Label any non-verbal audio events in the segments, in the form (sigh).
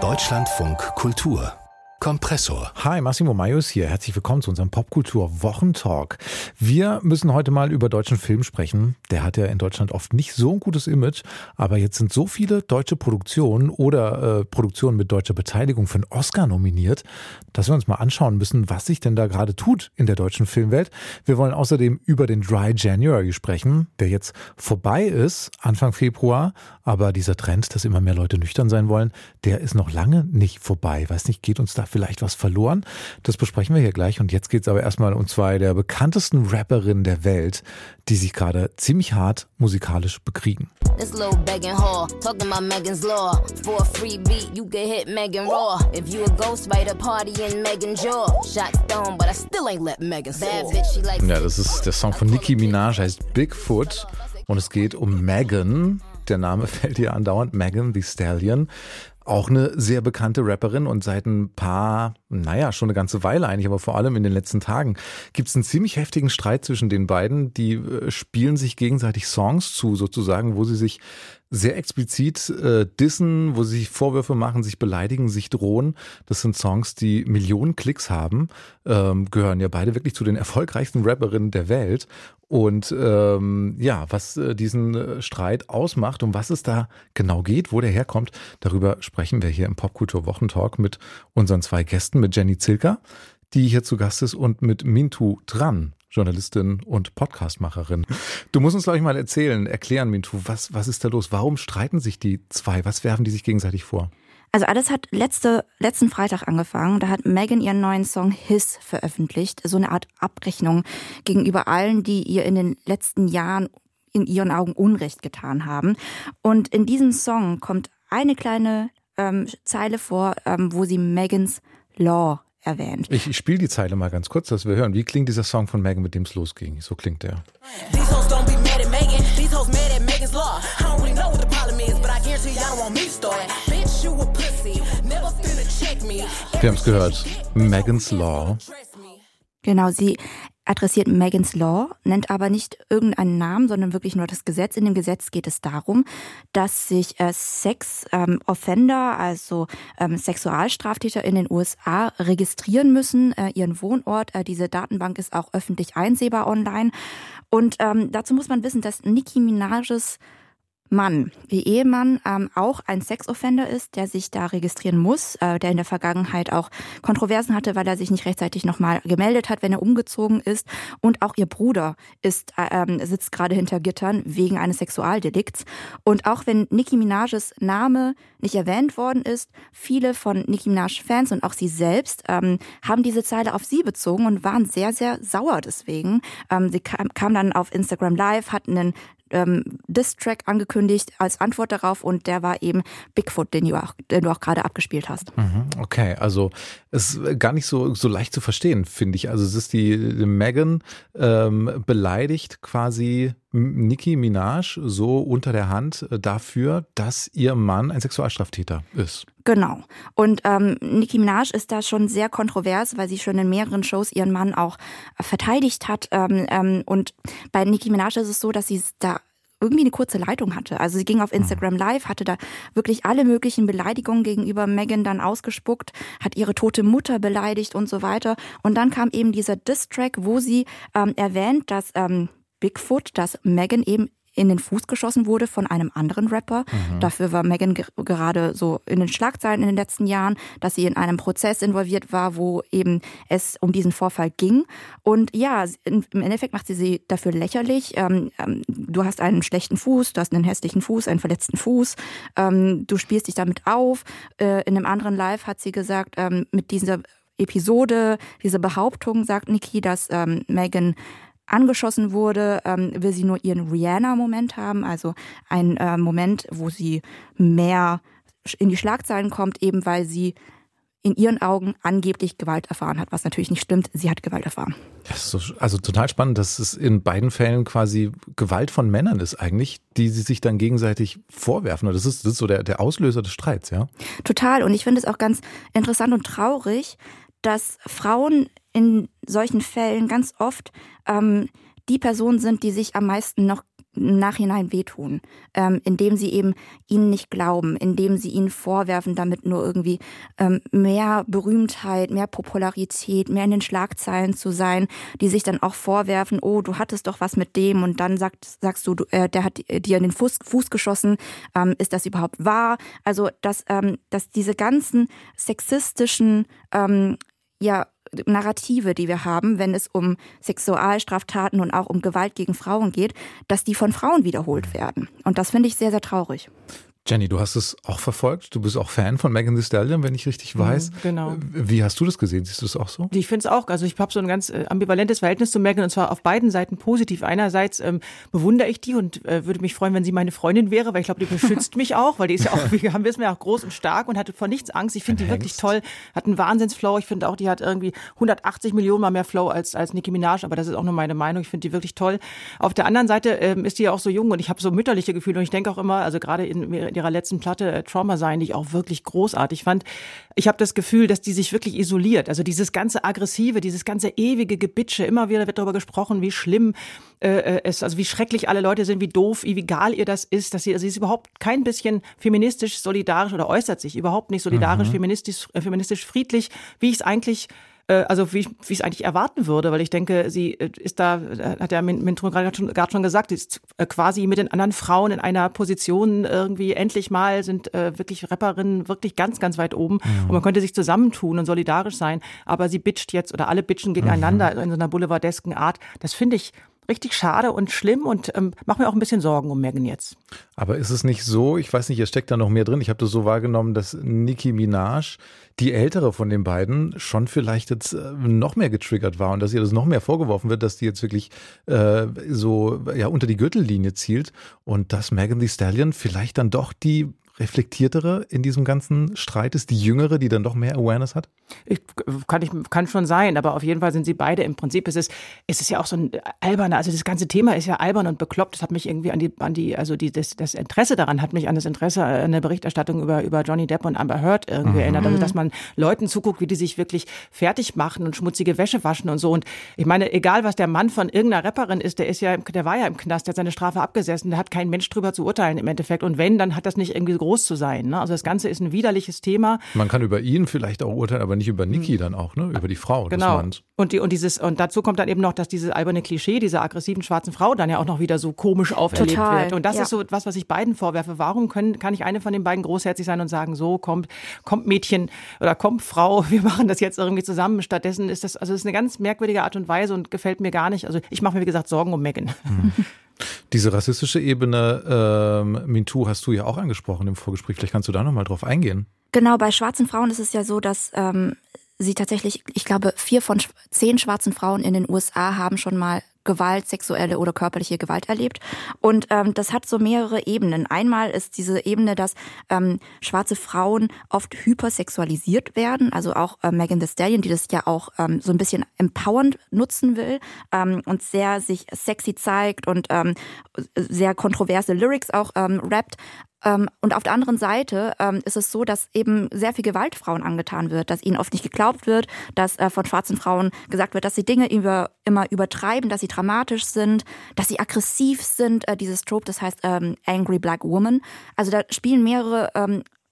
Deutschlandfunk Kultur Kompressor. Hi, Massimo Maius hier. Herzlich willkommen zu unserem Popkultur-Wochentalk. Wir müssen heute mal über deutschen Film sprechen. Der hat ja in Deutschland oft nicht so ein gutes Image, aber jetzt sind so viele deutsche Produktionen oder äh, Produktionen mit deutscher Beteiligung für einen Oscar nominiert, dass wir uns mal anschauen müssen, was sich denn da gerade tut in der deutschen Filmwelt. Wir wollen außerdem über den Dry January sprechen, der jetzt vorbei ist, Anfang Februar, aber dieser Trend, dass immer mehr Leute nüchtern sein wollen, der ist noch lange nicht vorbei. Weiß nicht, geht uns da vielleicht was verloren? Das besprechen wir hier gleich. Und jetzt geht es aber erstmal um zwei der bekanntesten Rapperinnen der Welt, die sich gerade ziemlich hart musikalisch bekriegen. This little begging whore, talking about Megan's Law. For a free beat, you get hit Megan Raw. If you a ghost by the party in Megan Jaw. Shot stone, but I still ain't let Megan Bad bitch, she like Ja, das ist der Song von Nicki Minaj, heißt Bigfoot. Und es geht um Megan. Der Name (laughs) fällt ihr andauernd, Megan the Stallion. Auch eine sehr bekannte Rapperin und seit ein paar, naja, schon eine ganze Weile eigentlich, aber vor allem in den letzten Tagen gibt es einen ziemlich heftigen Streit zwischen den beiden. Die äh, spielen sich gegenseitig Songs zu, sozusagen, wo sie sich sehr explizit äh, dissen, wo sie Vorwürfe machen, sich beleidigen, sich drohen. Das sind Songs, die Millionen Klicks haben, ähm, gehören ja beide wirklich zu den erfolgreichsten Rapperinnen der Welt. Und ähm, ja, was äh, diesen äh, Streit ausmacht und was es da genau geht, wo der herkommt, darüber sprechen wir hier im Popkultur Wochentalk mit unseren zwei Gästen, mit Jenny Zilker, die hier zu Gast ist, und mit Mintu Tran. Journalistin und Podcastmacherin. Du musst uns, glaube ich, mal erzählen, erklären, Mintu, was, was ist da los? Warum streiten sich die zwei? Was werfen die sich gegenseitig vor? Also alles hat letzte, letzten Freitag angefangen. Da hat Megan ihren neuen Song His veröffentlicht. So eine Art Abrechnung gegenüber allen, die ihr in den letzten Jahren in ihren Augen Unrecht getan haben. Und in diesem Song kommt eine kleine ähm, Zeile vor, ähm, wo sie Megans Law erwähnt. Ich, ich spiele die Zeile mal ganz kurz, dass wir hören. Wie klingt dieser Song von Megan, mit dem es losging? So klingt der. Wir haben es gehört. Megan's Law. Genau, sie adressiert Megan's Law, nennt aber nicht irgendeinen Namen, sondern wirklich nur das Gesetz. In dem Gesetz geht es darum, dass sich äh, Sex-Offender, ähm, also ähm, Sexualstraftäter in den USA registrieren müssen, äh, ihren Wohnort. Äh, diese Datenbank ist auch öffentlich einsehbar online. Und ähm, dazu muss man wissen, dass Nicki Minaj's Mann, ihr Ehemann, ähm, auch ein Sexoffender ist, der sich da registrieren muss, äh, der in der Vergangenheit auch Kontroversen hatte, weil er sich nicht rechtzeitig nochmal gemeldet hat, wenn er umgezogen ist. Und auch ihr Bruder ist, äh, ähm, sitzt gerade hinter Gittern wegen eines Sexualdelikts. Und auch wenn Nicki Minaj's Name nicht erwähnt worden ist, viele von Nicki Minaj-Fans und auch sie selbst ähm, haben diese Zeile auf sie bezogen und waren sehr, sehr sauer deswegen. Ähm, sie kam, kam dann auf Instagram Live, hatten einen ähm, Diss-Track angekündigt als Antwort darauf und der war eben Bigfoot, den du auch, du auch gerade abgespielt hast. Mhm, okay, also ist gar nicht so, so leicht zu verstehen, finde ich. Also es ist die, die Megan ähm, beleidigt quasi Nicki Minaj so unter der Hand äh, dafür, dass ihr Mann ein Sexualstraftäter ist. Genau. Und ähm, Nicki Minaj ist da schon sehr kontrovers, weil sie schon in mehreren Shows ihren Mann auch äh, verteidigt hat. Ähm, ähm, und bei Nicki Minaj ist es so, dass sie da irgendwie eine kurze Leitung hatte. Also sie ging auf Instagram mhm. Live, hatte da wirklich alle möglichen Beleidigungen gegenüber Megan dann ausgespuckt, hat ihre tote Mutter beleidigt und so weiter. Und dann kam eben dieser Diss-Track, wo sie ähm, erwähnt, dass ähm, Bigfoot, dass Megan eben in den Fuß geschossen wurde von einem anderen Rapper. Mhm. Dafür war Megan gerade so in den Schlagzeilen in den letzten Jahren, dass sie in einem Prozess involviert war, wo eben es um diesen Vorfall ging. Und ja, im Endeffekt macht sie sie dafür lächerlich. Ähm, ähm, du hast einen schlechten Fuß, du hast einen hässlichen Fuß, einen verletzten Fuß. Ähm, du spielst dich damit auf. Äh, in einem anderen Live hat sie gesagt, ähm, mit dieser Episode, diese Behauptung sagt Niki, dass ähm, Megan angeschossen wurde, ähm, will sie nur ihren Rihanna-Moment haben, also ein äh, Moment, wo sie mehr in die Schlagzeilen kommt, eben weil sie in ihren Augen angeblich Gewalt erfahren hat, was natürlich nicht stimmt. Sie hat Gewalt erfahren. Das ist so, also total spannend, dass es in beiden Fällen quasi Gewalt von Männern ist eigentlich, die sie sich dann gegenseitig vorwerfen. Das ist, das ist so der, der Auslöser des Streits, ja? Total. Und ich finde es auch ganz interessant und traurig, dass Frauen in solchen Fällen ganz oft ähm, die Personen sind, die sich am meisten noch im Nachhinein wehtun, ähm, indem sie eben ihnen nicht glauben, indem sie ihnen vorwerfen, damit nur irgendwie ähm, mehr Berühmtheit, mehr Popularität, mehr in den Schlagzeilen zu sein, die sich dann auch vorwerfen, oh, du hattest doch was mit dem und dann sagt, sagst du, äh, der hat dir in den Fuß, Fuß geschossen, ähm, ist das überhaupt wahr? Also, dass, ähm, dass diese ganzen sexistischen ähm, ja, Narrative, die wir haben, wenn es um Sexualstraftaten und auch um Gewalt gegen Frauen geht, dass die von Frauen wiederholt werden. Und das finde ich sehr, sehr traurig. Jenny, du hast es auch verfolgt. Du bist auch Fan von Megan Thee Stallion, wenn ich richtig mhm, weiß. genau. Wie hast du das gesehen? Siehst du es auch so? Ich finde es auch. Also ich habe so ein ganz äh, ambivalentes Verhältnis zu Megan und zwar auf beiden Seiten positiv. Einerseits ähm, bewundere ich die und äh, würde mich freuen, wenn sie meine Freundin wäre, weil ich glaube, die beschützt mich auch, weil die ist ja auch, (laughs) wir haben wissen ja auch groß und stark und hatte vor nichts Angst. Ich finde die wirklich toll. Hat einen Wahnsinnsflow. Ich finde auch, die hat irgendwie 180 Millionen mal mehr Flow als als Nicki Minaj, aber das ist auch nur meine Meinung. Ich finde die wirklich toll. Auf der anderen Seite ähm, ist die ja auch so jung und ich habe so mütterliche Gefühle und ich denke auch immer, also gerade in, in ihrer letzten Platte äh, Trauma sein, die ich auch wirklich großartig fand. Ich habe das Gefühl, dass die sich wirklich isoliert. Also dieses ganze aggressive, dieses ganze ewige Gebitsche. Immer wieder wird darüber gesprochen, wie schlimm äh, es, also wie schrecklich alle Leute sind, wie doof, wie egal ihr das ist, dass sie, also sie ist überhaupt kein bisschen feministisch solidarisch oder äußert sich überhaupt nicht solidarisch, mhm. feministisch, äh, feministisch friedlich, wie ich es eigentlich äh, also wie, wie ich es eigentlich erwarten würde, weil ich denke, sie äh, ist da, äh, hat der Mintro gerade schon, schon gesagt, ist quasi mit den anderen Frauen in einer Position irgendwie endlich mal sind äh, wirklich Rapperinnen wirklich ganz, ganz weit oben mhm. und man könnte sich zusammentun und solidarisch sein, aber sie bitcht jetzt oder alle bitchen gegeneinander mhm. in so einer boulevardesken Art. Das finde ich richtig schade und schlimm und ähm, mache mir auch ein bisschen Sorgen um Megan jetzt. Aber ist es nicht so, ich weiß nicht, ihr steckt da noch mehr drin, ich habe das so wahrgenommen, dass Nicki Minaj, die ältere von den beiden, schon vielleicht jetzt äh, noch mehr getriggert war und dass ihr das noch mehr vorgeworfen wird, dass die jetzt wirklich äh, so ja unter die Gürtellinie zielt und dass Megan Thee Stallion vielleicht dann doch die reflektiertere in diesem ganzen Streit ist, die jüngere, die dann doch mehr Awareness hat? Ich, kann, ich, kann schon sein, aber auf jeden Fall sind sie beide im Prinzip. Es ist, es ist ja auch so ein alberner, also das ganze Thema ist ja albern und bekloppt. Das hat mich irgendwie an die, an die, also die, das, das Interesse daran hat mich an das Interesse an der Berichterstattung über, über Johnny Depp und Amber Heard irgendwie mhm. erinnert. Also, dass man Leuten zuguckt, wie die sich wirklich fertig machen und schmutzige Wäsche waschen und so. Und ich meine, egal was der Mann von irgendeiner Rapperin ist, der ist ja, der war ja im Knast, der hat seine Strafe abgesessen, der hat kein Mensch drüber zu urteilen im Endeffekt. Und wenn, dann hat das nicht irgendwie groß zu sein. Ne? Also das Ganze ist ein widerliches Thema. Man kann über ihn vielleicht auch urteilen, aber nicht über Niki hm. dann auch, ne? über die Frau genau. des Manns. Und, die, und, dieses, und dazu kommt dann eben noch, dass dieses alberne Klischee dieser aggressiven schwarzen Frau dann ja auch noch wieder so komisch auferlebt Total. wird. Und das ja. ist so was, was ich beiden vorwerfe. Warum können, kann ich eine von den beiden großherzig sein und sagen, so kommt, kommt Mädchen oder kommt Frau, (laughs) wir machen das jetzt irgendwie zusammen. Stattdessen ist das, also das ist eine ganz merkwürdige Art und Weise und gefällt mir gar nicht. Also ich mache mir, wie gesagt, Sorgen um Megan. Mhm. (laughs) Diese rassistische Ebene, ähm, MeToo, hast du ja auch angesprochen im Vorgespräch. Vielleicht kannst du da nochmal drauf eingehen. Genau, bei schwarzen Frauen ist es ja so, dass ähm, sie tatsächlich, ich glaube, vier von zehn schwarzen Frauen in den USA haben schon mal Gewalt, sexuelle oder körperliche Gewalt erlebt. Und ähm, das hat so mehrere Ebenen. Einmal ist diese Ebene, dass ähm, schwarze Frauen oft hypersexualisiert werden. Also auch äh, Megan Thee Stallion, die das ja auch ähm, so ein bisschen empowernd nutzen will ähm, und sehr sich sexy zeigt und ähm, sehr kontroverse Lyrics auch ähm, rappt. Ähm, und auf der anderen Seite ähm, ist es so, dass eben sehr viel Gewalt Frauen angetan wird, dass ihnen oft nicht geglaubt wird, dass äh, von schwarzen Frauen gesagt wird, dass sie Dinge über, immer übertreiben, dass sie dramatisch sind, dass sie aggressiv sind. Äh, dieses Trope, das heißt ähm, Angry Black Woman. Also da spielen mehrere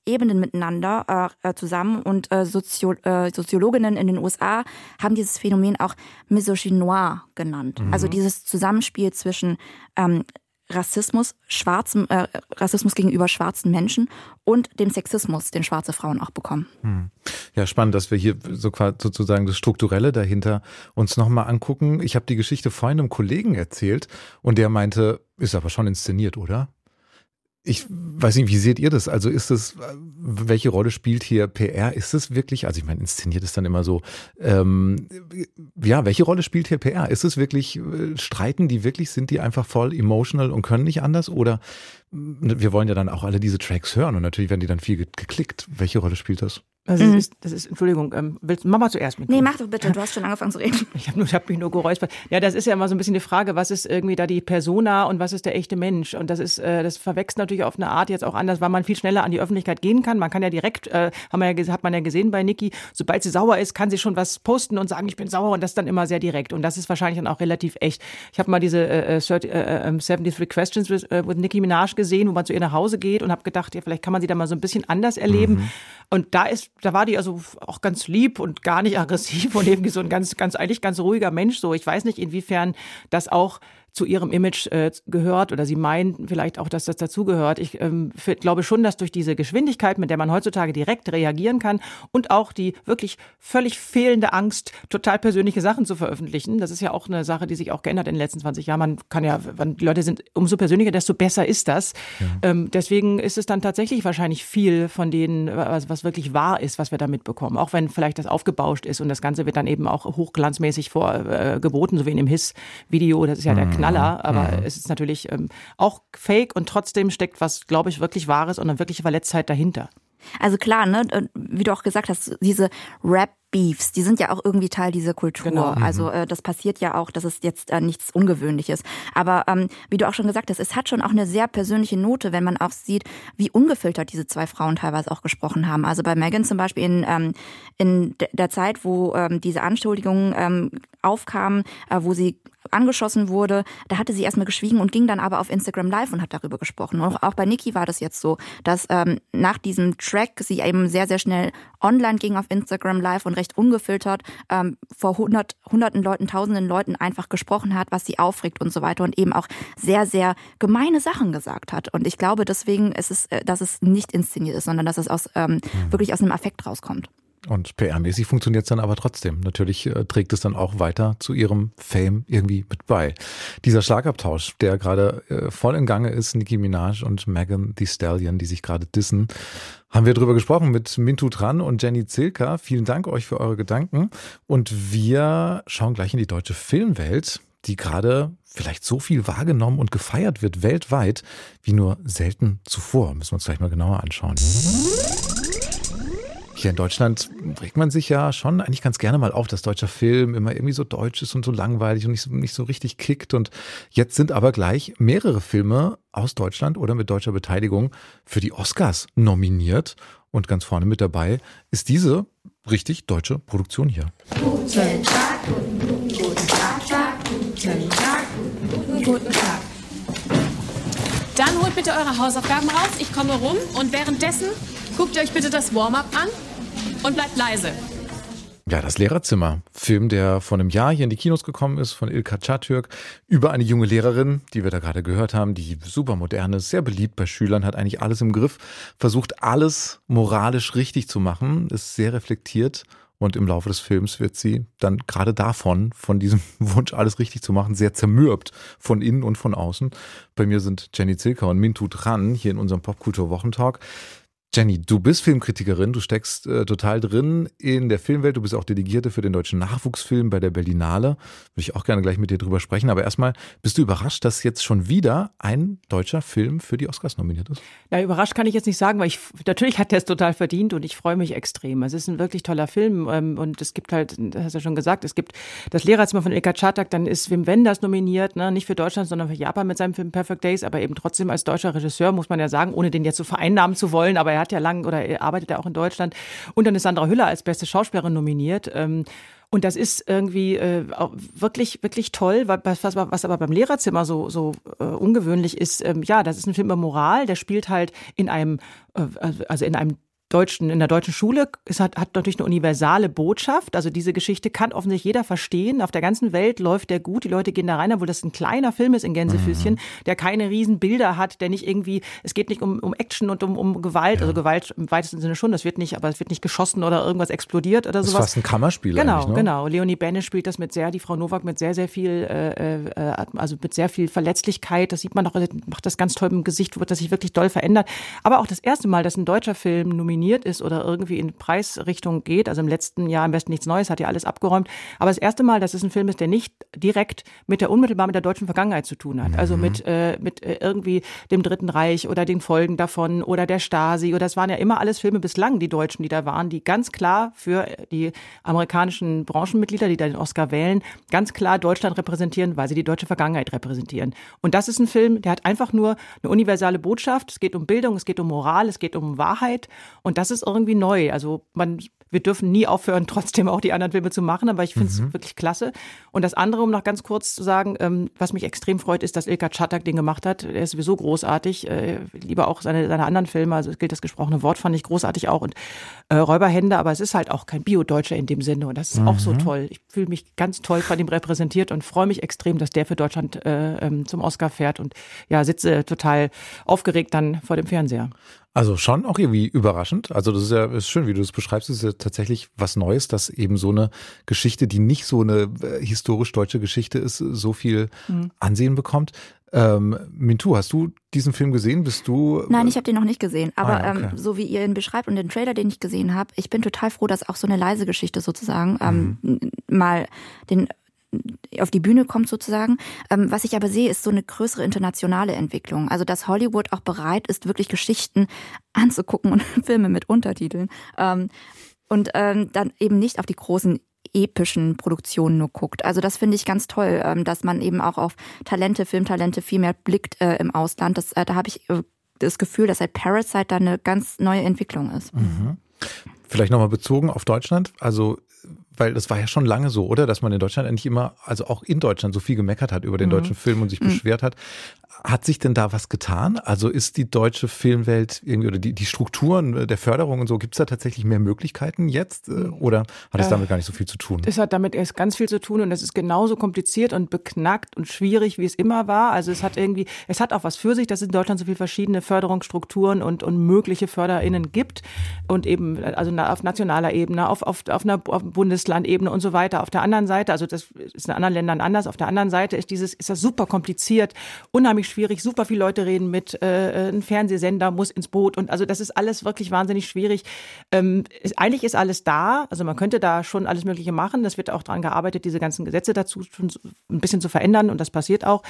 Ebenen miteinander äh, zusammen und äh, Sozio äh, Soziologinnen in den USA haben dieses Phänomen auch Misogynoir genannt. Mhm. Also dieses Zusammenspiel zwischen ähm, Rassismus, schwarzen, äh, Rassismus gegenüber schwarzen Menschen und dem Sexismus, den schwarze Frauen auch bekommen. Hm. Ja, spannend, dass wir hier so sozusagen das Strukturelle dahinter uns nochmal angucken. Ich habe die Geschichte vorhin einem Kollegen erzählt und der meinte, ist aber schon inszeniert, oder? Ich weiß nicht, wie seht ihr das? Also ist es, welche Rolle spielt hier PR? Ist es wirklich, also ich meine, inszeniert ist dann immer so, ähm, ja, welche Rolle spielt hier PR? Ist es wirklich, äh, streiten die wirklich, sind die einfach voll emotional und können nicht anders? Oder wir wollen ja dann auch alle diese Tracks hören und natürlich werden die dann viel geklickt. Welche Rolle spielt das? Also mhm. das, ist, das ist, Entschuldigung, ähm, willst, mach mal zuerst mit. Nee, mach doch bitte, du hast schon angefangen zu reden. (laughs) Ich habe hab mich nur geräuspert. Ja, das ist ja immer so ein bisschen die Frage, was ist irgendwie da die Persona und was ist der echte Mensch? Und das ist, äh, das verwechselt natürlich auf eine Art jetzt auch anders, weil man viel schneller an die Öffentlichkeit gehen kann. Man kann ja direkt, äh, haben wir ja, hat man ja gesehen bei Niki, sobald sie sauer ist, kann sie schon was posten und sagen, ich bin sauer und das dann immer sehr direkt. Und das ist wahrscheinlich dann auch relativ echt. Ich habe mal diese äh, 30, äh, 73 äh, Questions with, äh, with Nicki Minaj gesehen, wo man zu ihr nach Hause geht und habe gedacht, ja, vielleicht kann man sie da mal so ein bisschen anders erleben. Mhm. Und da ist, da war die also auch ganz lieb und gar nicht (laughs) aggressiv und irgendwie so ein ganz, ganz, eigentlich ganz ruhiger Mensch. So, ich weiß nicht, inwiefern das auch zu ihrem Image äh, gehört oder sie meinen vielleicht auch, dass das dazugehört. Ich ähm, glaube schon, dass durch diese Geschwindigkeit, mit der man heutzutage direkt reagieren kann und auch die wirklich völlig fehlende Angst, total persönliche Sachen zu veröffentlichen, das ist ja auch eine Sache, die sich auch geändert in den letzten 20 Jahren. Man kann ja, die Leute sind umso persönlicher, desto besser ist das. Ja. Ähm, deswegen ist es dann tatsächlich wahrscheinlich viel von denen, was, was wirklich wahr ist, was wir da mitbekommen. Auch wenn vielleicht das aufgebauscht ist und das Ganze wird dann eben auch hochglanzmäßig vorgeboten, äh, so wie in dem Hiss-Video. Das ist ja der mhm. Knaller, aber mhm. es ist natürlich ähm, auch fake und trotzdem steckt was, glaube ich, wirklich Wahres und eine wirkliche Verletztheit dahinter. Also klar, ne, wie du auch gesagt hast, diese Rap Beefs, die sind ja auch irgendwie Teil dieser Kultur. Genau. Also mhm. äh, das passiert ja auch, das ist jetzt äh, nichts Ungewöhnliches. Aber ähm, wie du auch schon gesagt hast, es hat schon auch eine sehr persönliche Note, wenn man auch sieht, wie ungefiltert diese zwei Frauen teilweise auch gesprochen haben. Also bei Megan zum Beispiel in, ähm, in der Zeit, wo ähm, diese Anschuldigungen ähm, aufkamen, äh, wo sie angeschossen wurde, da hatte sie erstmal geschwiegen und ging dann aber auf Instagram Live und hat darüber gesprochen. Und auch bei Niki war das jetzt so, dass ähm, nach diesem Track sie eben sehr, sehr schnell online ging auf Instagram Live und recht ungefiltert ähm, vor hundert, hunderten Leuten, tausenden Leuten einfach gesprochen hat, was sie aufregt und so weiter und eben auch sehr, sehr gemeine Sachen gesagt hat. Und ich glaube deswegen ist es, äh, dass es nicht inszeniert ist, sondern dass es aus, ähm, mhm. wirklich aus einem Affekt rauskommt. Und PR-mäßig funktioniert es dann aber trotzdem. Natürlich äh, trägt es dann auch weiter zu ihrem Fame irgendwie mit bei. Dieser Schlagabtausch, der gerade äh, voll in Gange ist, Nicki Minaj und Megan Thee Stallion, die sich gerade dissen, haben wir drüber gesprochen mit Mintu Tran und Jenny Zilka. Vielen Dank euch für eure Gedanken. Und wir schauen gleich in die deutsche Filmwelt, die gerade vielleicht so viel wahrgenommen und gefeiert wird weltweit wie nur selten zuvor. Müssen wir uns gleich mal genauer anschauen. Hier in Deutschland regt man sich ja schon eigentlich ganz gerne mal auf, dass deutscher Film immer irgendwie so deutsch ist und so langweilig und nicht so, nicht so richtig kickt. Und jetzt sind aber gleich mehrere Filme aus Deutschland oder mit deutscher Beteiligung für die Oscars nominiert. Und ganz vorne mit dabei ist diese richtig deutsche Produktion hier. Guten Tag, guten Tag, guten Tag, guten Tag. Dann holt bitte eure Hausaufgaben raus, ich komme rum und währenddessen guckt euch bitte das Warm-up an und bleibt leise. Ja, das Lehrerzimmer. Film, der vor einem Jahr hier in die Kinos gekommen ist, von Ilka Çatürk, über eine junge Lehrerin, die wir da gerade gehört haben, die super modern ist, sehr beliebt bei Schülern, hat eigentlich alles im Griff, versucht alles moralisch richtig zu machen, ist sehr reflektiert und im Laufe des Films wird sie dann gerade davon, von diesem (laughs) Wunsch, alles richtig zu machen, sehr zermürbt, von innen und von außen. Bei mir sind Jenny Zilka und Mintu Tran hier in unserem Popkultur-Wochentalk. Jenny, du bist Filmkritikerin, du steckst äh, total drin in der Filmwelt, du bist auch Delegierte für den deutschen Nachwuchsfilm bei der Berlinale. Würde ich auch gerne gleich mit dir drüber sprechen. Aber erstmal, bist du überrascht, dass jetzt schon wieder ein deutscher Film für die Oscars nominiert ist? Na, überrascht kann ich jetzt nicht sagen, weil ich natürlich hat er es total verdient und ich freue mich extrem. Es ist ein wirklich toller Film ähm, und es gibt halt, das hast du ja schon gesagt, es gibt das Lehrerzimmer von Ilka Czartak, dann ist Wim Wenders nominiert, ne? nicht für Deutschland, sondern für Japan mit seinem Film Perfect Days, aber eben trotzdem als deutscher Regisseur, muss man ja sagen, ohne den jetzt so vereinnahmen zu wollen, aber er hat ja lang oder er arbeitet ja auch in Deutschland. Und dann ist Sandra Hüller als beste Schauspielerin nominiert. Ähm, und das ist irgendwie äh, wirklich, wirklich toll, was, was, was aber beim Lehrerzimmer so, so äh, ungewöhnlich ist. Ähm, ja, das ist ein Film über Moral, der spielt halt in einem, äh, also in einem deutschen, in der deutschen Schule. Es hat, hat natürlich eine universale Botschaft. Also diese Geschichte kann offensichtlich jeder verstehen. Auf der ganzen Welt läuft der gut. Die Leute gehen da rein, obwohl das ein kleiner Film ist in Gänsefüßchen, mhm. der keine riesen Bilder hat, der nicht irgendwie, es geht nicht um, um Action und um, um Gewalt, ja. also Gewalt im weitesten Sinne schon, das wird nicht, aber es wird nicht geschossen oder irgendwas explodiert oder sowas. Das ist fast ein Kammerspiel Genau, ne? genau. Leonie Benne spielt das mit sehr, die Frau Nowak mit sehr, sehr viel, äh, äh, also mit sehr viel Verletzlichkeit. Das sieht man doch, macht das ganz toll im Gesicht, wird das sich wirklich doll verändert. Aber auch das erste Mal, dass ein deutscher Film nominiert nominiert ist oder irgendwie in Preisrichtung geht. Also im letzten Jahr am besten nichts Neues, hat ja alles abgeräumt. Aber das erste Mal, dass es ein Film ist, der nicht direkt mit der unmittelbar mit der deutschen Vergangenheit zu tun hat. Also mit, äh, mit äh, irgendwie dem Dritten Reich oder den Folgen davon oder der Stasi. Oder es waren ja immer alles Filme bislang, die Deutschen, die da waren, die ganz klar für die amerikanischen Branchenmitglieder, die da den Oscar wählen, ganz klar Deutschland repräsentieren, weil sie die deutsche Vergangenheit repräsentieren. Und das ist ein Film, der hat einfach nur eine universale Botschaft. Es geht um Bildung, es geht um Moral, es geht um Wahrheit. Und das ist irgendwie neu. Also man wir dürfen nie aufhören, (laughs) trotzdem auch die anderen Filme zu machen, aber ich finde es mhm. wirklich klasse. Und das andere, um noch ganz kurz zu sagen, ähm, was mich extrem freut, ist, dass Ilka Czatak den gemacht hat. Er ist sowieso großartig. Äh, lieber auch seine, seine anderen Filme, also es gilt das gesprochene Wort, fand ich großartig auch. Und äh, Räuberhände, aber es ist halt auch kein Bio-Deutscher in dem Sinne. Und das ist mhm. auch so mhm. toll. Ich fühle mich ganz toll von ihm repräsentiert und freue mich extrem, dass der für Deutschland äh, ähm, zum Oscar fährt und ja, sitze total aufgeregt dann vor dem Fernseher. Also schon auch irgendwie überraschend. Also das ist ja ist schön, wie du es beschreibst. Es ist ja tatsächlich was Neues, dass eben so eine Geschichte, die nicht so eine äh, historisch deutsche Geschichte ist, so viel mhm. Ansehen bekommt. Ähm, Mintu, hast du diesen Film gesehen? Bist du? Nein, ich habe den noch nicht gesehen. Aber ah, okay. ähm, so wie ihr ihn beschreibt und den Trailer, den ich gesehen habe, ich bin total froh, dass auch so eine leise Geschichte sozusagen ähm, mhm. mal den auf die Bühne kommt sozusagen. Ähm, was ich aber sehe, ist so eine größere internationale Entwicklung. Also dass Hollywood auch bereit ist, wirklich Geschichten anzugucken und (laughs) Filme mit Untertiteln. Ähm, und ähm, dann eben nicht auf die großen epischen Produktionen nur guckt. Also das finde ich ganz toll, ähm, dass man eben auch auf Talente, Filmtalente viel mehr blickt äh, im Ausland. Das, äh, da habe ich äh, das Gefühl, dass seit Parasite da eine ganz neue Entwicklung ist. Mhm. Vielleicht nochmal bezogen auf Deutschland. Also weil das war ja schon lange so, oder? Dass man in Deutschland eigentlich immer, also auch in Deutschland so viel gemeckert hat über den mhm. deutschen Film und sich mhm. beschwert hat. Hat sich denn da was getan? Also ist die deutsche Filmwelt irgendwie oder die, die Strukturen der Förderung und so, gibt es da tatsächlich mehr Möglichkeiten jetzt? Äh, oder hat es damit gar nicht so viel zu tun? Es hat damit erst ganz viel zu tun und es ist genauso kompliziert und beknackt und schwierig, wie es immer war. Also es hat irgendwie, es hat auch was für sich, dass es in Deutschland so viele verschiedene Förderungsstrukturen und, und mögliche FörderInnen gibt. Und eben, also auf nationaler Ebene, auf, auf, auf einer auf Bundeslandebene und so weiter. Auf der anderen Seite, also das ist in anderen Ländern anders, auf der anderen Seite ist dieses, ist das super kompliziert, unheimlich schwierig, super viele Leute reden mit, äh, ein Fernsehsender muss ins Boot und also das ist alles wirklich wahnsinnig schwierig. Ähm, ist, eigentlich ist alles da, also man könnte da schon alles Mögliche machen, das wird auch daran gearbeitet, diese ganzen Gesetze dazu schon ein bisschen zu verändern und das passiert auch,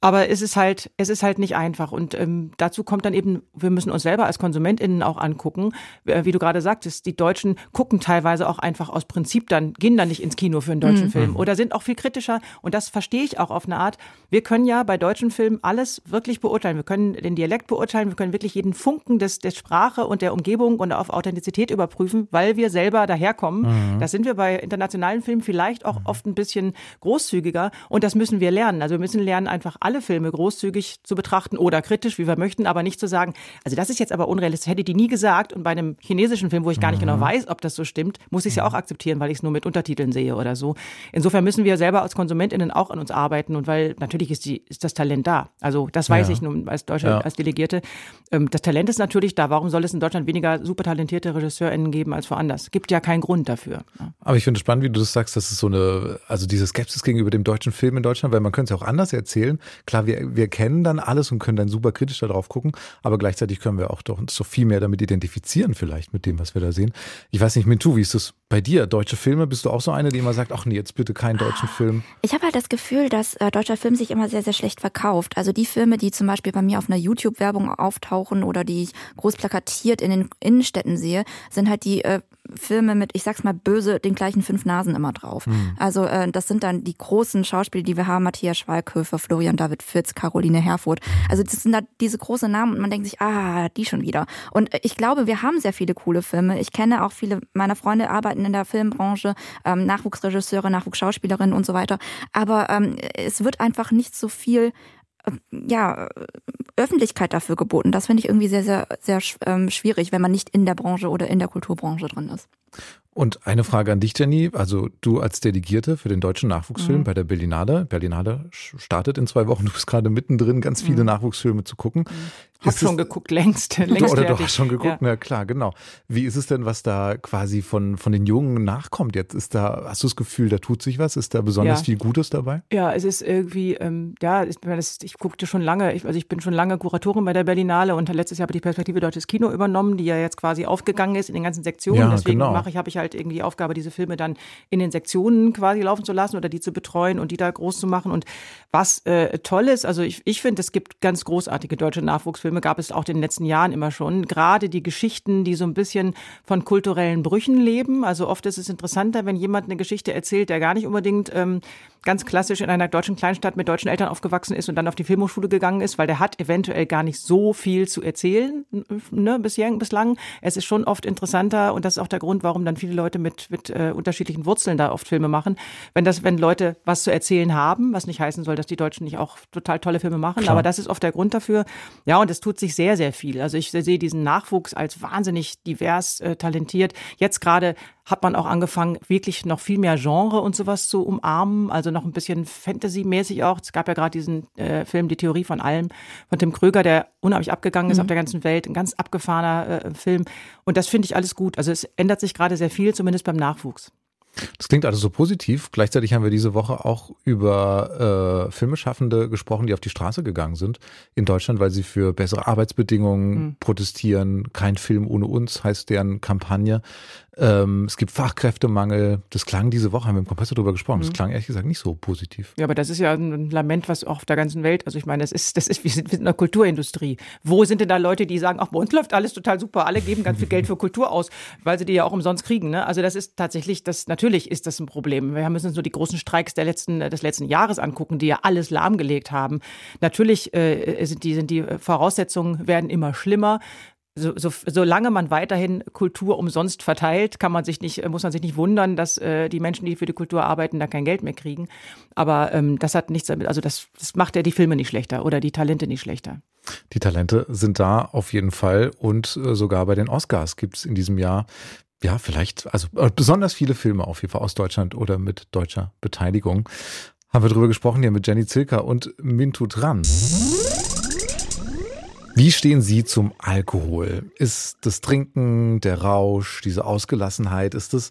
aber es ist halt, es ist halt nicht einfach und ähm, dazu kommt dann eben, wir müssen uns selber als KonsumentInnen auch angucken, äh, wie du gerade sagtest, die Deutschen gucken teilweise auch einfach aus Prinzip dann, gehen dann nicht ins Kino für einen deutschen mhm. Film oder sind auch viel kritischer und das verstehe ich auch auf eine Art. Wir können ja bei deutschen Filmen alles wirklich beurteilen. Wir können den Dialekt beurteilen, wir können wirklich jeden Funken des, der Sprache und der Umgebung und auf Authentizität überprüfen, weil wir selber daherkommen. Mhm. Das sind wir bei internationalen Filmen vielleicht auch mhm. oft ein bisschen großzügiger und das müssen wir lernen. Also wir müssen lernen, einfach alle Filme großzügig zu betrachten oder kritisch, wie wir möchten, aber nicht zu sagen, also das ist jetzt aber unrealistisch, hätte die nie gesagt und bei einem chinesischen Film, wo ich gar nicht genau mhm. weiß, ob das so stimmt, muss ich es ja auch akzeptieren, weil ich es nur mit Untertiteln sehe oder so. Insofern müssen wir selber als KonsumentInnen auch an uns arbeiten und weil natürlich ist, die, ist das Talent da. Also das weiß ja. ich nun als Deutsche, ja. als Delegierte. Ähm, das Talent ist natürlich da. Warum soll es in Deutschland weniger super talentierte RegisseurInnen geben als woanders? Gibt ja keinen Grund dafür. Aber ich finde es spannend, wie du das sagst, dass es so eine, also diese Skepsis gegenüber dem deutschen Film in Deutschland, weil man könnte es ja auch anders erzählen. Klar, wir, wir kennen dann alles und können dann super kritisch darauf gucken, aber gleichzeitig können wir auch doch uns so viel mehr damit identifizieren vielleicht mit dem, was wir da sehen. Ich weiß nicht, Mintu, wie ist das bei dir? Deutsche Filme, bist du auch so eine, die immer sagt, ach nee, jetzt bitte keinen deutschen Film? Ich habe halt das Gefühl, dass äh, deutscher Film sich immer sehr, sehr schlecht verkauft. Also die Filme, die zum Beispiel bei mir auf einer YouTube-Werbung auftauchen oder die ich groß plakatiert in den Innenstädten sehe, sind halt die äh, Filme mit, ich sag's mal böse, den gleichen fünf Nasen immer drauf. Mhm. Also äh, das sind dann die großen Schauspieler, die wir haben, Matthias Schweighöfer, Florian David Fitz, Caroline Herfurth. Also das sind da diese großen Namen und man denkt sich, ah, die schon wieder. Und ich glaube, wir haben sehr viele coole Filme. Ich kenne auch viele meiner Freunde arbeiten in der Filmbranche, ähm, Nachwuchsregisseure, Nachwuchsschauspielerinnen und so weiter. Aber ähm, es wird einfach nicht so viel ja, Öffentlichkeit dafür geboten. Das finde ich irgendwie sehr, sehr, sehr ähm, schwierig, wenn man nicht in der Branche oder in der Kulturbranche drin ist. Und eine Frage an dich, Jenny. Also du als Delegierte für den deutschen Nachwuchsfilm Mhm. bei der Berlinale. Berlinale startet in zwei Wochen. Du bist gerade mittendrin, ganz viele Nachwuchsfilme zu gucken. Hab Mhm. schon es- geguckt, längst. Du, (laughs) längst oder du fertig. hast schon geguckt, Ja. na klar, genau. Wie ist es denn, was da quasi von, von den Jungen nachkommt jetzt? Ist da, hast du das Gefühl, da tut sich was? Ist da besonders Ja. viel Gutes dabei? Ja, es ist irgendwie, ähm, ja, ich, ich guckte schon lange, ich, also ich bin schon lange Kuratorin bei der Berlinale und letztes Jahr habe ich die Perspektive Deutsches Kino übernommen, die ja jetzt quasi aufgegangen ist in den ganzen Sektionen. Ja, Deswegen genau. mache ich, habe ich halt irgendwie die Aufgabe, diese Filme dann in den Sektionen quasi laufen zu lassen oder die zu betreuen und die da groß zu machen. Und was äh, toll ist, also ich, ich finde, es gibt ganz großartige deutsche Nachwuchsfilme, gab es auch in den letzten Jahren immer schon. Gerade die Geschichten, die so ein bisschen von kulturellen Brüchen leben. Also oft ist es interessanter, wenn jemand eine Geschichte erzählt, der gar nicht unbedingt ähm, ganz klassisch in einer deutschen Kleinstadt mit deutschen Eltern aufgewachsen ist und dann auf die Filmhochschule gegangen ist, weil der hat eventuell gar nicht so viel zu erzählen ne, bislang. Es ist schon oft interessanter und das ist auch der Grund, warum dann viele Leute mit, mit äh, unterschiedlichen Wurzeln da oft Filme machen. Wenn das, wenn Leute was zu erzählen haben, was nicht heißen soll, dass die Deutschen nicht auch total tolle Filme machen, Klar. aber das ist oft der Grund dafür. Ja, und es tut sich sehr, sehr viel. Also ich sehe diesen Nachwuchs als wahnsinnig divers, äh, talentiert. Jetzt gerade hat man auch angefangen, wirklich noch viel mehr Genre und sowas zu umarmen, also noch ein bisschen Fantasy-mäßig auch. Es gab ja gerade diesen äh, Film Die Theorie von allem von Tim Kröger, der unheimlich abgegangen ist auf der ganzen Welt, ein ganz abgefahrener äh, Film. Und das finde ich alles gut. Also es ändert sich gerade sehr viel, zumindest beim Nachwuchs. Das klingt also so positiv. Gleichzeitig haben wir diese Woche auch über äh, Filmeschaffende gesprochen, die auf die Straße gegangen sind in Deutschland, weil sie für bessere Arbeitsbedingungen Mhm. protestieren. Kein Film ohne uns heißt deren Kampagne. Ähm, es gibt Fachkräftemangel. Das klang diese Woche, haben wir im Kompressor drüber gesprochen. Mhm. Das klang ehrlich gesagt nicht so positiv. Ja, aber das ist ja ein Lament, was auch auf der ganzen Welt, also ich meine, das ist, das ist, wir sind, sind eine Kulturindustrie. Wo sind denn da Leute, die sagen, ach, bei uns läuft alles total super, alle geben ganz viel Geld für (laughs) Kultur aus, weil sie die ja auch umsonst kriegen, ne? Also das ist tatsächlich, das, natürlich ist das ein Problem. Wir müssen uns nur die großen Streiks der letzten, des letzten Jahres angucken, die ja alles lahmgelegt haben. Natürlich äh, sind die, sind die Voraussetzungen werden immer schlimmer. So, so, solange man weiterhin Kultur umsonst verteilt, kann man sich nicht, muss man sich nicht wundern, dass äh, die Menschen, die für die Kultur arbeiten, da kein Geld mehr kriegen. Aber ähm, das hat nichts damit, also das, das macht ja die Filme nicht schlechter oder die Talente nicht schlechter. Die Talente sind da auf jeden Fall und äh, sogar bei den Oscars gibt es in diesem Jahr ja, vielleicht, also äh, besonders viele Filme auf jeden Fall aus Deutschland oder mit deutscher Beteiligung. Haben wir drüber gesprochen hier mit Jenny Zilker und Mintu Tran. Wie stehen Sie zum Alkohol? Ist das Trinken, der Rausch, diese Ausgelassenheit, ist das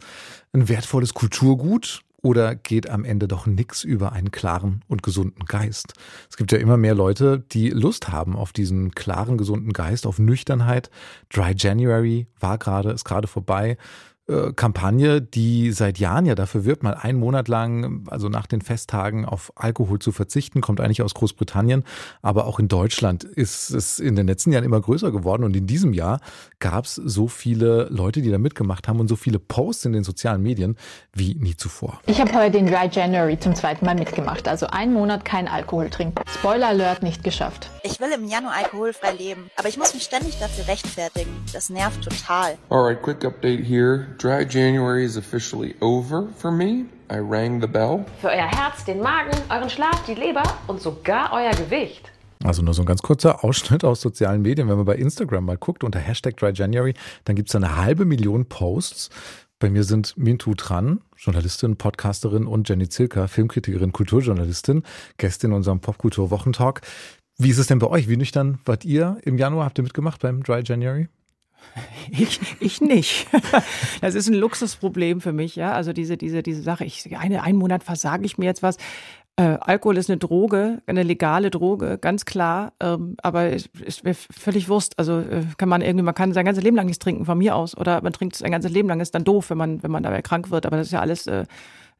ein wertvolles Kulturgut oder geht am Ende doch nichts über einen klaren und gesunden Geist? Es gibt ja immer mehr Leute, die Lust haben auf diesen klaren, gesunden Geist, auf Nüchternheit. Dry January war gerade, ist gerade vorbei. Äh, Kampagne, die seit Jahren ja dafür wirbt, mal einen Monat lang, also nach den Festtagen, auf Alkohol zu verzichten, kommt eigentlich aus Großbritannien. Aber auch in Deutschland ist es in den letzten Jahren immer größer geworden. Und in diesem Jahr gab es so viele Leute, die da mitgemacht haben und so viele Posts in den sozialen Medien wie nie zuvor. Ich habe heute den Dry January zum zweiten Mal mitgemacht, also einen Monat kein Alkohol trinken. Spoiler Alert nicht geschafft. Ich will im Januar alkoholfrei leben, aber ich muss mich ständig dafür rechtfertigen. Das nervt total. Alright, quick update here. Dry January is officially over for me. I rang the bell. Für euer Herz, den Magen, euren Schlaf, die Leber und sogar euer Gewicht. Also nur so ein ganz kurzer Ausschnitt aus sozialen Medien. Wenn man bei Instagram mal guckt unter Hashtag DryJanuary, dann gibt es eine halbe Million Posts. Bei mir sind Mintu Tran, Journalistin, Podcasterin und Jenny Zilker, Filmkritikerin, Kulturjournalistin, Gästin in unserem Popkultur-Wochentalk. Wie ist es denn bei euch? Wie nüchtern wart ihr im Januar? Habt ihr mitgemacht beim Dry January? (laughs) Ich, ich nicht. (laughs) Das ist ein Luxusproblem für mich, ja. Also diese, diese, diese Sache, ich, eine, einen Monat versage ich mir jetzt was. Äh, Alkohol ist eine Droge, eine legale Droge, ganz klar. Ähm, aber es ist mir völlig Wurst. Also äh, kann man irgendwie, man kann sein ganzes Leben lang nichts trinken, von mir aus. Oder man trinkt sein ganzes Leben lang, ist dann doof, wenn man, wenn man dabei krank wird. Aber das ist ja alles äh,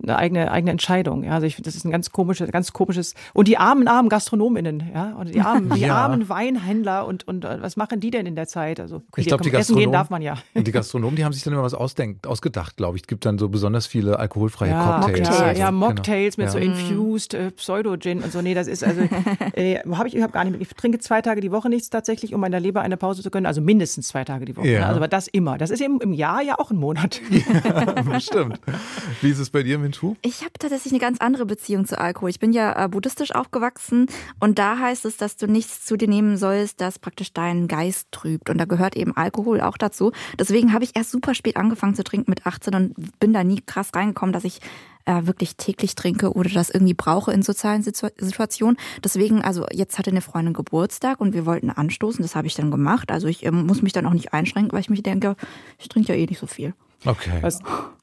eine eigene, eigene Entscheidung. Ja, also ich das ist ein ganz komisches, ganz komisches. Und die armen, armen GastronomInnen, ja, und die armen, die Ja. armen Weinhändler und, und äh, was machen die denn in der Zeit? Also, okay, Ich glaube, die essen gehen Gastronomen, darf man ja. Und die Gastronomen, die haben sich dann immer was ausdenkt, ausgedacht, glaube ich. Es gibt dann so besonders viele alkoholfreie Ja, Cocktails. ja, Also, ja, genau. Mocktails mit Ja. so infused äh, Pseudo-Gin und so. Nee, das ist also, (laughs) äh, habe ich überhaupt gar nicht mit. Ich trinke zwei Tage die Woche nichts tatsächlich, um meiner Leber eine Pause zu gönnen. Also mindestens zwei Tage die Woche. Ja. Ne? Also aber das immer. Das ist eben im Jahr ja auch ein Monat. Bestimmt. (laughs) Wie ist es bei dir, Mintu? Ich habe tatsächlich eine ganz andere Beziehung zu Alkohol. Ich bin ja äh, buddhistisch aufgewachsen und da heißt es, dass du nichts zu dir nehmen sollst, das praktisch deinen Geist trübt. Und da gehört eben Alkohol auch dazu. Deswegen habe ich erst super spät angefangen zu trinken mit 18 und bin da nie krass reingekommen, dass ich äh, wirklich täglich trinke oder das irgendwie brauche in sozialen Situ Situationen. Deswegen, also jetzt hatte eine Freundin Geburtstag und wir wollten anstoßen. Das habe ich dann gemacht. Also ich ähm, muss mich dann auch nicht einschränken, weil ich mich denke, ich trinke ja eh nicht so viel. Okay. Was,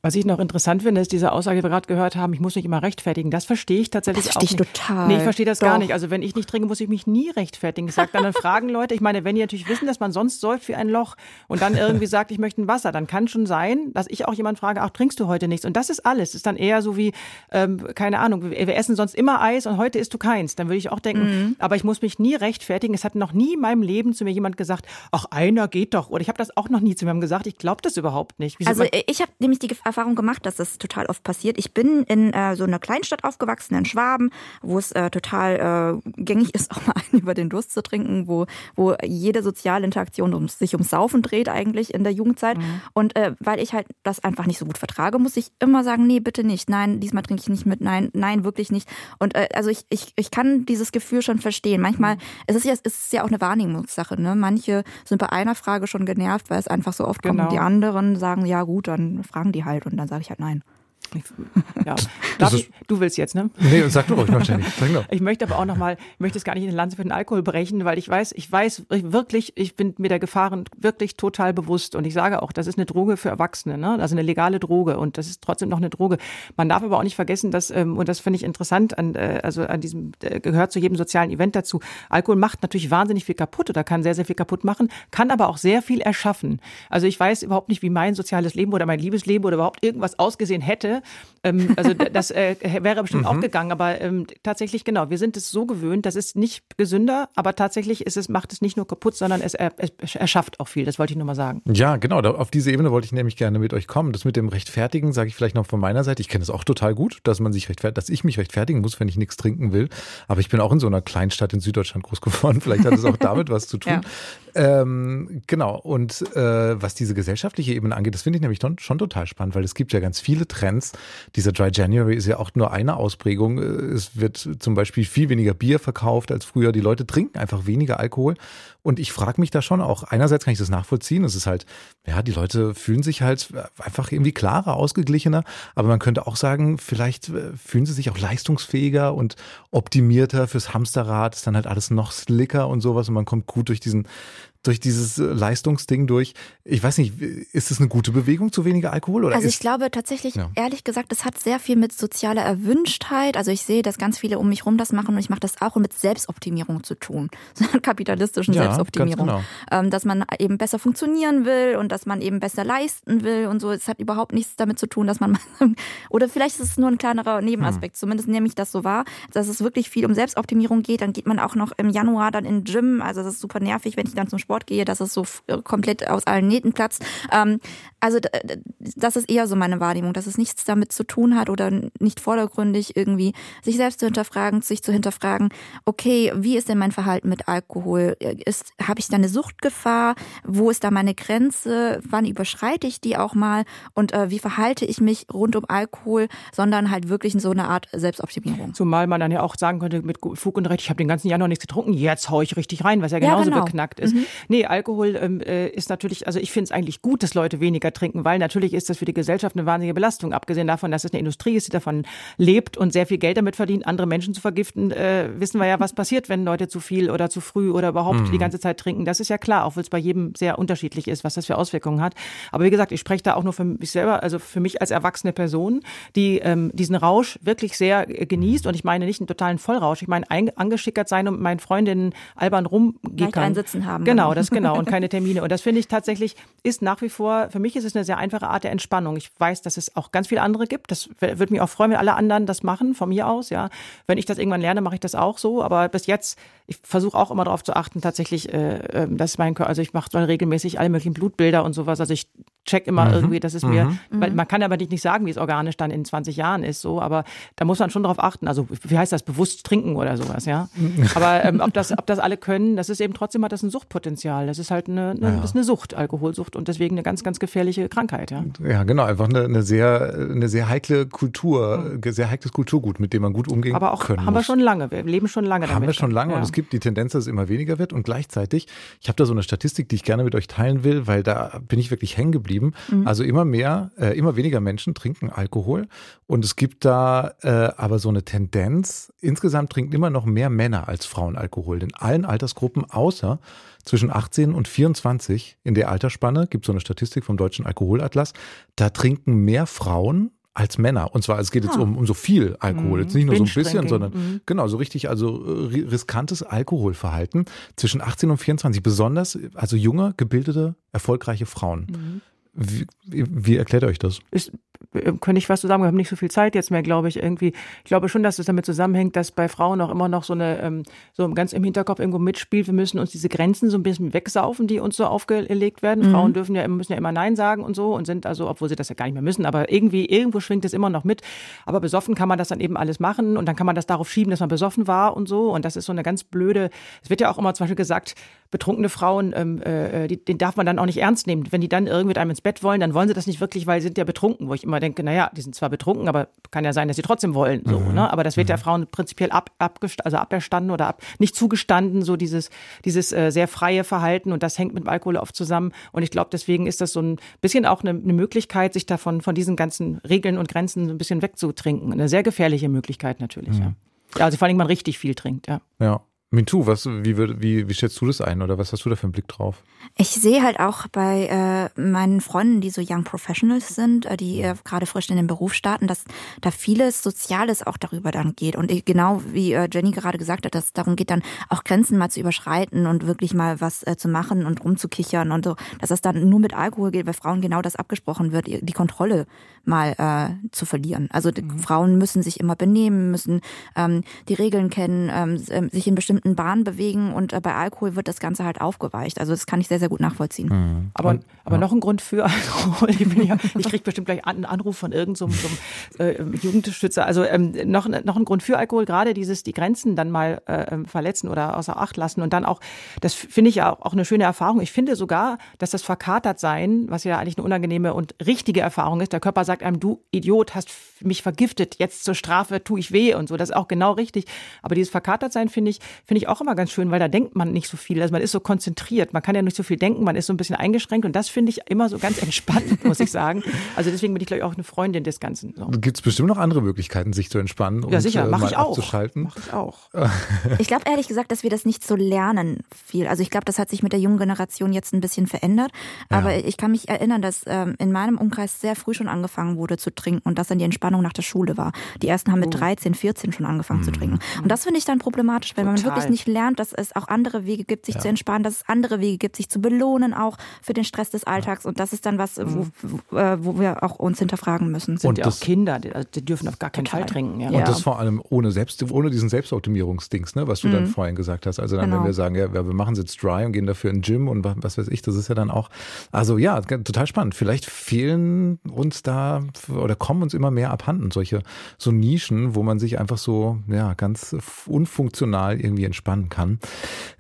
was ich noch interessant finde, ist diese Aussage, die wir gerade gehört haben, ich muss mich immer rechtfertigen. Das verstehe ich tatsächlich das verstehe auch ich nicht. total. Nee, ich verstehe das Doch. gar nicht. Also wenn ich nicht trinke, muss ich mich nie rechtfertigen. Ich sage dann, dann (laughs) fragen Leute, ich meine, wenn die natürlich wissen, dass man sonst säuft wie ein Loch und dann irgendwie sagt, ich möchte ein Wasser, dann kann schon sein, dass ich auch jemand frage, ach, trinkst du heute nichts? Und das ist alles. Das ist dann eher so wie, ähm, keine Ahnung, wir, essen sonst immer Eis und heute isst du keins. Dann würde ich auch denken, Mhm. aber ich muss mich nie rechtfertigen. Es hat noch nie in meinem Leben zu mir jemand gesagt, ach, einer geht doch. Oder ich habe das auch noch nie zu mir gesagt. Ich glaube das überhaupt nicht. Wieso Also äh, ich habe nämlich die Erfahrung gemacht, dass das total oft passiert. Ich bin in äh, so einer Kleinstadt aufgewachsen, in Schwaben, wo es äh, total äh, gängig ist, (laughs) auch mal einen über den Durst zu trinken, wo, wo jede soziale Interaktion um, sich ums Saufen dreht eigentlich in der Jugendzeit. Und äh, weil ich halt das einfach nicht so gut vertrage, muss ich immer sagen, nee, bitte nicht. Nein, diesmal trinke ich nicht mit. Nein, nein, wirklich nicht. Und äh, also ich, ich, ich kann dieses Gefühl schon verstehen. Manchmal, es ist ja, es ist ja auch eine Wahrnehmungssache. Ne? Manche sind bei einer Frage schon genervt, weil es einfach so oft kommt. Genau. Und die anderen sagen, ja gut, dann fragen die halt. Und dann sage ich halt nein. Ja. Ich, du willst jetzt, ne? Nee, sag doch ruhig noch, Jenny. (laughs) Sag. Ich möchte aber auch noch mal, ich möchte es gar nicht in den Lanze für den Alkohol brechen, weil ich weiß, ich weiß wirklich, ich bin mir der Gefahren wirklich total bewusst und ich sage auch, das ist eine Droge für Erwachsene, ne? also eine legale Droge und das ist trotzdem noch eine Droge. Man darf aber auch nicht vergessen, dass ähm, und das finde ich interessant, an, äh, also an diesem äh, gehört zu jedem sozialen Event dazu. Alkohol macht natürlich wahnsinnig viel kaputt oder kann sehr sehr viel kaputt machen, kann aber auch sehr viel erschaffen. Also ich weiß überhaupt nicht, wie mein soziales Leben oder mein Liebesleben oder überhaupt irgendwas ausgesehen hätte. Ähm, also das äh, wäre bestimmt auch gegangen, aber ähm, tatsächlich genau, wir sind es so gewöhnt, das ist nicht gesünder, aber tatsächlich ist es macht es nicht nur kaputt, sondern es, er, es erschafft auch viel. Das wollte ich nur mal sagen. Ja, genau. Da, auf diese Ebene wollte ich nämlich gerne mit euch kommen. Das mit dem Rechtfertigen sage ich vielleicht noch von meiner Seite. Ich kenne es auch total gut, dass man sich rechtfertigt, dass ich mich rechtfertigen muss, wenn ich nichts trinken will. Aber ich bin auch in so einer Kleinstadt in Süddeutschland groß (laughs) geworden. Vielleicht hat es auch damit was zu tun. Ähm, genau. Und äh, was diese gesellschaftliche Ebene angeht, das finde ich nämlich schon, total spannend, weil es gibt ja ganz viele Trends. Dieser Dry January ist ja auch nur eine Ausprägung. Es wird zum Beispiel viel weniger Bier verkauft als früher. Die Leute trinken einfach weniger Alkohol. Und ich frage mich da schon auch, einerseits kann ich das nachvollziehen. Es ist halt, ja, die Leute fühlen sich halt einfach irgendwie klarer, ausgeglichener. Aber man könnte auch sagen, vielleicht äh, fühlen sie sich auch leistungsfähiger und optimierter fürs Hamsterrad. Ist dann halt alles noch slicker und sowas und man kommt gut durch diesen durch dieses äh, Leistungsding durch. Ich weiß nicht, ist es eine gute Bewegung zu weniger Alkohol oder Also ich glaube tatsächlich, Ja. ehrlich gesagt, das hat sehr viel mit sozialer Erwünschtheit. Also ich sehe, dass ganz viele um mich rum das machen und ich mache das auch und mit Selbstoptimierung zu tun. (laughs) So einer kapitalistischen Ja, Selbstoptimierung. ganz Ähm, dass man eben besser funktionieren will und dass man eben besser leisten will und so. Es hat überhaupt nichts damit zu tun, dass man (laughs) oder vielleicht ist es nur ein kleinerer Nebenaspekt. Hm. Zumindest nehme ich das so wahr, dass es wirklich viel um Selbstoptimierung geht. Dann geht man auch noch im Januar dann in den Gym. Also das ist super nervig, wenn ich dann zum Sport gehe, dass es so f- komplett aus allen Nähten platzt. Ähm, also das ist eher so meine Wahrnehmung, dass es nichts damit zu tun hat oder nicht vordergründig irgendwie sich selbst zu hinterfragen, sich zu hinterfragen, okay, wie ist denn mein Verhalten mit Alkohol? Ist, habe ich da eine Suchtgefahr? Wo ist da meine Grenze? Wann überschreite ich die auch mal? Und äh, wie verhalte ich mich rund um Alkohol? Sondern halt wirklich in so eine Art Selbstoptimierung. Zumal man dann ja auch sagen könnte, mit Fug und Recht, ich habe den ganzen Januar nichts getrunken, jetzt hau ich richtig rein, was ja Ja, genauso genau. beknackt ist. Nee, Alkohol ähm, äh, ist natürlich, also ich finde es eigentlich gut, dass Leute weniger trinken, weil natürlich ist das für die Gesellschaft eine wahnsinnige Belastung, abgesehen davon, dass es eine Industrie ist, die davon lebt und sehr viel Geld damit verdient, andere Menschen zu vergiften, äh, wissen wir ja, was passiert, wenn Leute zu viel oder zu früh oder überhaupt die ganze Zeit trinken. Das ist ja klar, auch wenn es bei jedem sehr unterschiedlich ist, was das für Auswirkungen hat. Aber wie gesagt, ich spreche da auch nur für mich selber, also für mich als erwachsene Person, die ähm, diesen Rausch wirklich sehr äh, genießt und ich meine nicht einen totalen Vollrausch, ich meine ein, angeschickert sein und mit meinen Freundinnen albern rumgehen Leicht einen Sitzen haben. Genau, das genau und keine Termine und das finde ich tatsächlich ist nach wie vor für mich ist es eine sehr einfache Art der Entspannung. Ich weiß, dass es auch ganz viele andere gibt. Das würde mich auch freuen, wenn alle anderen das machen von mir aus, ja. Wenn ich das irgendwann lerne, mache ich das auch so, aber bis jetzt ich versuche auch immer darauf zu achten, tatsächlich äh, ähm, dass mein Körper, also ich mache regelmäßig alle möglichen Blutbilder und sowas, also ich check immer Mhm. irgendwie, das ist mir, Mhm. weil man kann aber nicht nicht sagen, wie es organisch dann in 20 Jahren ist, so, aber da muss man schon drauf achten. Also, wie heißt das, bewusst trinken oder sowas, ja. Aber ähm, ob, das, ob das alle können, das ist eben trotzdem hat das ein Suchtpotenzial. Das ist halt eine, eine, Ja. das ist eine Sucht, Alkoholsucht und deswegen eine ganz, ganz gefährliche Krankheit, ja. Ja, genau, einfach eine, eine sehr, eine sehr heikle Kultur, sehr heikles Kulturgut, mit dem man gut umgehen Mhm. Aber auch können haben wir muss. schon lange, wir leben schon lange Haben damit. wir schon lange ja. und es gibt die Tendenz, dass es immer weniger wird und gleichzeitig, ich habe da so eine Statistik, die ich gerne mit euch teilen will, weil da bin ich wirklich hängen geblieben. Mhm. Also immer mehr, äh, immer weniger Menschen trinken Alkohol und es gibt da äh, aber so eine Tendenz, insgesamt trinken immer noch mehr Männer als Frauen Alkohol, in allen Altersgruppen außer zwischen 18 und 24 in der Altersspanne, gibt so eine Statistik vom Deutschen Alkoholatlas, da trinken mehr Frauen als Männer. Und zwar, es geht jetzt Ah. um, um so viel Alkohol. Mhm. Jetzt nicht nur so ein bisschen, sondern Mhm. genau, so richtig, also äh, ri- riskantes Alkoholverhalten zwischen 18 und 24. Besonders, also junge, gebildete, erfolgreiche Frauen. Mhm. Wie, wie, erklärt euch das? ist, könnte ich was zu sagen, wir haben nicht so viel Zeit jetzt mehr, glaube ich, irgendwie. Ich glaube schon, dass es damit zusammenhängt, dass bei Frauen auch immer noch so eine, ähm, so ganz im Hinterkopf irgendwo mitspielt, wir müssen uns diese Grenzen so ein bisschen wegsaufen, die uns so aufgelegt werden. Mhm. Frauen dürfen ja, müssen ja immer Nein sagen und so und sind also, obwohl sie das ja gar nicht mehr müssen, aber irgendwie, irgendwo schwingt es immer noch mit. Aber besoffen kann man das dann eben alles machen und dann kann man das darauf schieben, dass man besoffen war und so. Und das ist so eine ganz blöde, es wird ja auch immer zum Beispiel gesagt, betrunkene Frauen, ähm, äh, die, den darf man dann auch nicht ernst nehmen. Wenn die dann irgendwie mit einem ins Bett wollen, dann wollen sie das nicht wirklich, weil sie sind ja betrunken, wo ich immer denke, naja, die sind zwar betrunken, aber kann ja sein, dass sie trotzdem wollen. So, ne? Aber das wird ja Frauen prinzipiell ab, abgest also aberstanden oder ab, nicht zugestanden, so dieses, dieses äh, sehr freie Verhalten und das hängt mit dem Alkohol oft zusammen. Und ich glaube, deswegen ist das so ein bisschen auch eine, eine Möglichkeit, sich davon von diesen ganzen Regeln und Grenzen so ein bisschen wegzutrinken. Eine sehr gefährliche Möglichkeit natürlich, ja. ja. Also vor allem, wenn man richtig viel trinkt, ja. Ja. Mintu, was, wie, wie, wie schätzt du das ein oder was hast du da für einen Blick drauf? Ich sehe halt auch bei äh, meinen Freunden, die so Young Professionals sind, äh, die äh, gerade frisch in den Beruf starten, dass da vieles Soziales auch darüber dann geht. Und ich- genau wie äh, Jenny gerade gesagt hat, dass es darum geht, dann auch Grenzen mal zu überschreiten und wirklich mal was äh, zu machen und rumzukichern und so. Dass es dann nur mit Alkohol geht, bei Frauen genau das abgesprochen wird, die Kontrolle mal äh, zu verlieren. Also die Frauen müssen sich immer benehmen, müssen ähm, die Regeln kennen, ähm, ähm, sich in bestimmten Bahnen bewegen und äh, bei Alkohol wird das Ganze halt aufgeweicht. Also das kann ich sehr, sehr gut nachvollziehen. Aber, aber noch ein Grund für Alkohol. Ich, ja, ich kriege bestimmt gleich einen Anruf von irgendeinem so, so, äh, Jugendschützer. Also ähm, noch, noch ein Grund für Alkohol, gerade dieses die Grenzen dann mal äh, ähm, verletzen oder außer Acht lassen. Und dann auch, das finde ich ja auch, auch eine schöne Erfahrung. Ich finde sogar, dass das verkatert sein, was ja eigentlich eine unangenehme und richtige Erfahrung ist. Der Körper sagt einem, du Idiot, hast mich vergiftet, jetzt zur Strafe tue ich weh und so. Das ist auch genau richtig. Aber dieses verkatert sein finde ich, finde ich auch immer ganz schön, weil da denkt man nicht so viel. Also man ist so konzentriert. Man kann ja nicht so viel denken. Man ist so ein bisschen eingeschränkt. Und das finde ich immer so ganz entspannt, (laughs) muss ich sagen. Also deswegen bin ich, glaube ich, auch eine Freundin des Ganzen. So. Gibt es bestimmt noch andere Möglichkeiten, sich zu entspannen und Ja, sicher, äh, mache mal ich auch. abzuschalten? Mache ich auch. (laughs) Ich glaube ehrlich gesagt, dass wir das nicht so lernen viel. Also ich glaube, das hat sich mit der jungen Generation jetzt ein bisschen verändert. Aber Ja. ich kann mich erinnern, dass ähm, in meinem Umkreis sehr früh schon angefangen wurde zu trinken und das dann die Entspannung nach der Schule war. Die ersten haben mit Oh. 13, 14 schon angefangen Mhm. zu trinken. Und das finde ich dann problematisch, weil man Total. wirklich nicht lernt, dass es auch andere Wege gibt, sich Ja. zu entspannen, dass es andere Wege gibt, sich zu belohnen, auch für den Stress des Alltags. Und das ist dann was, wo, wo, äh, wo wir auch uns hinterfragen müssen. Sind Und ja auch das- Kinder, die, also die dürfen auf gar keinen Total. Fall trinken. Ja. Ja. Und das vor allem ohne selbst, ohne diesen Selbstoptimierungsdings, ne, was du dann Mhm. vorhin gesagt hast. Also dann, Genau. wenn wir sagen, ja, wir machen es jetzt dry und gehen dafür in den Gym und wa- was weiß ich, das ist ja dann auch, also ja, total spannend. Vielleicht fehlen uns da oder kommen uns immer mehr abhanden, solche so Nischen, wo man sich einfach so, ja, ganz unfunktional irgendwie entspannen kann.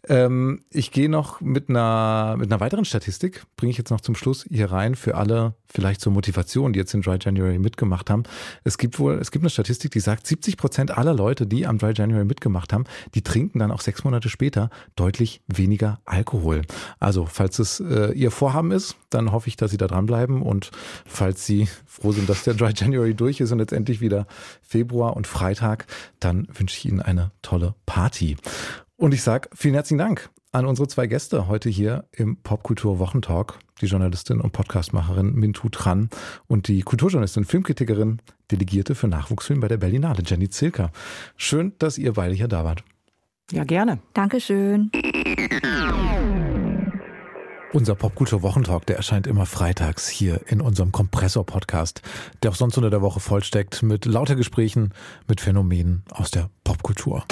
Ähm, ich gehe noch mit einer, mit einer weiteren Statistik, bringe ich jetzt noch zum Schluss hier rein für alle, vielleicht zur Motivation, die jetzt in Dry January mitgemacht haben. Es gibt wohl, es gibt eine Statistik, die sagt, 70 Prozent aller Leute, die am Dry January mitgemacht haben, die trinken dann auch sechs Monate später deutlich weniger Alkohol. Also, falls es äh, ihr Vorhaben ist, dann hoffe ich, dass sie da dranbleiben und falls sie froh sind, dass der Dry January durch ist und jetzt endlich wieder Februar und Freitag, dann wünsche ich Ihnen eine tolle Party. Und ich sage vielen herzlichen Dank an unsere zwei Gäste heute hier im Popkultur Wochentalk, die Journalistin und Podcastmacherin Mintu Tran und die Kulturjournalistin, Filmkritikerin, Delegierte für Nachwuchsfilm bei der Berlinale, Jenny Zilker. Schön, dass ihr beide hier da wart. ja, gerne. Dankeschön. Unser Popkultur Wochentalk, der erscheint immer freitags hier in unserem Kompressor-Podcast, der auch sonst unter der Woche vollsteckt mit lauter Gesprächen mit Phänomenen aus der Popkultur.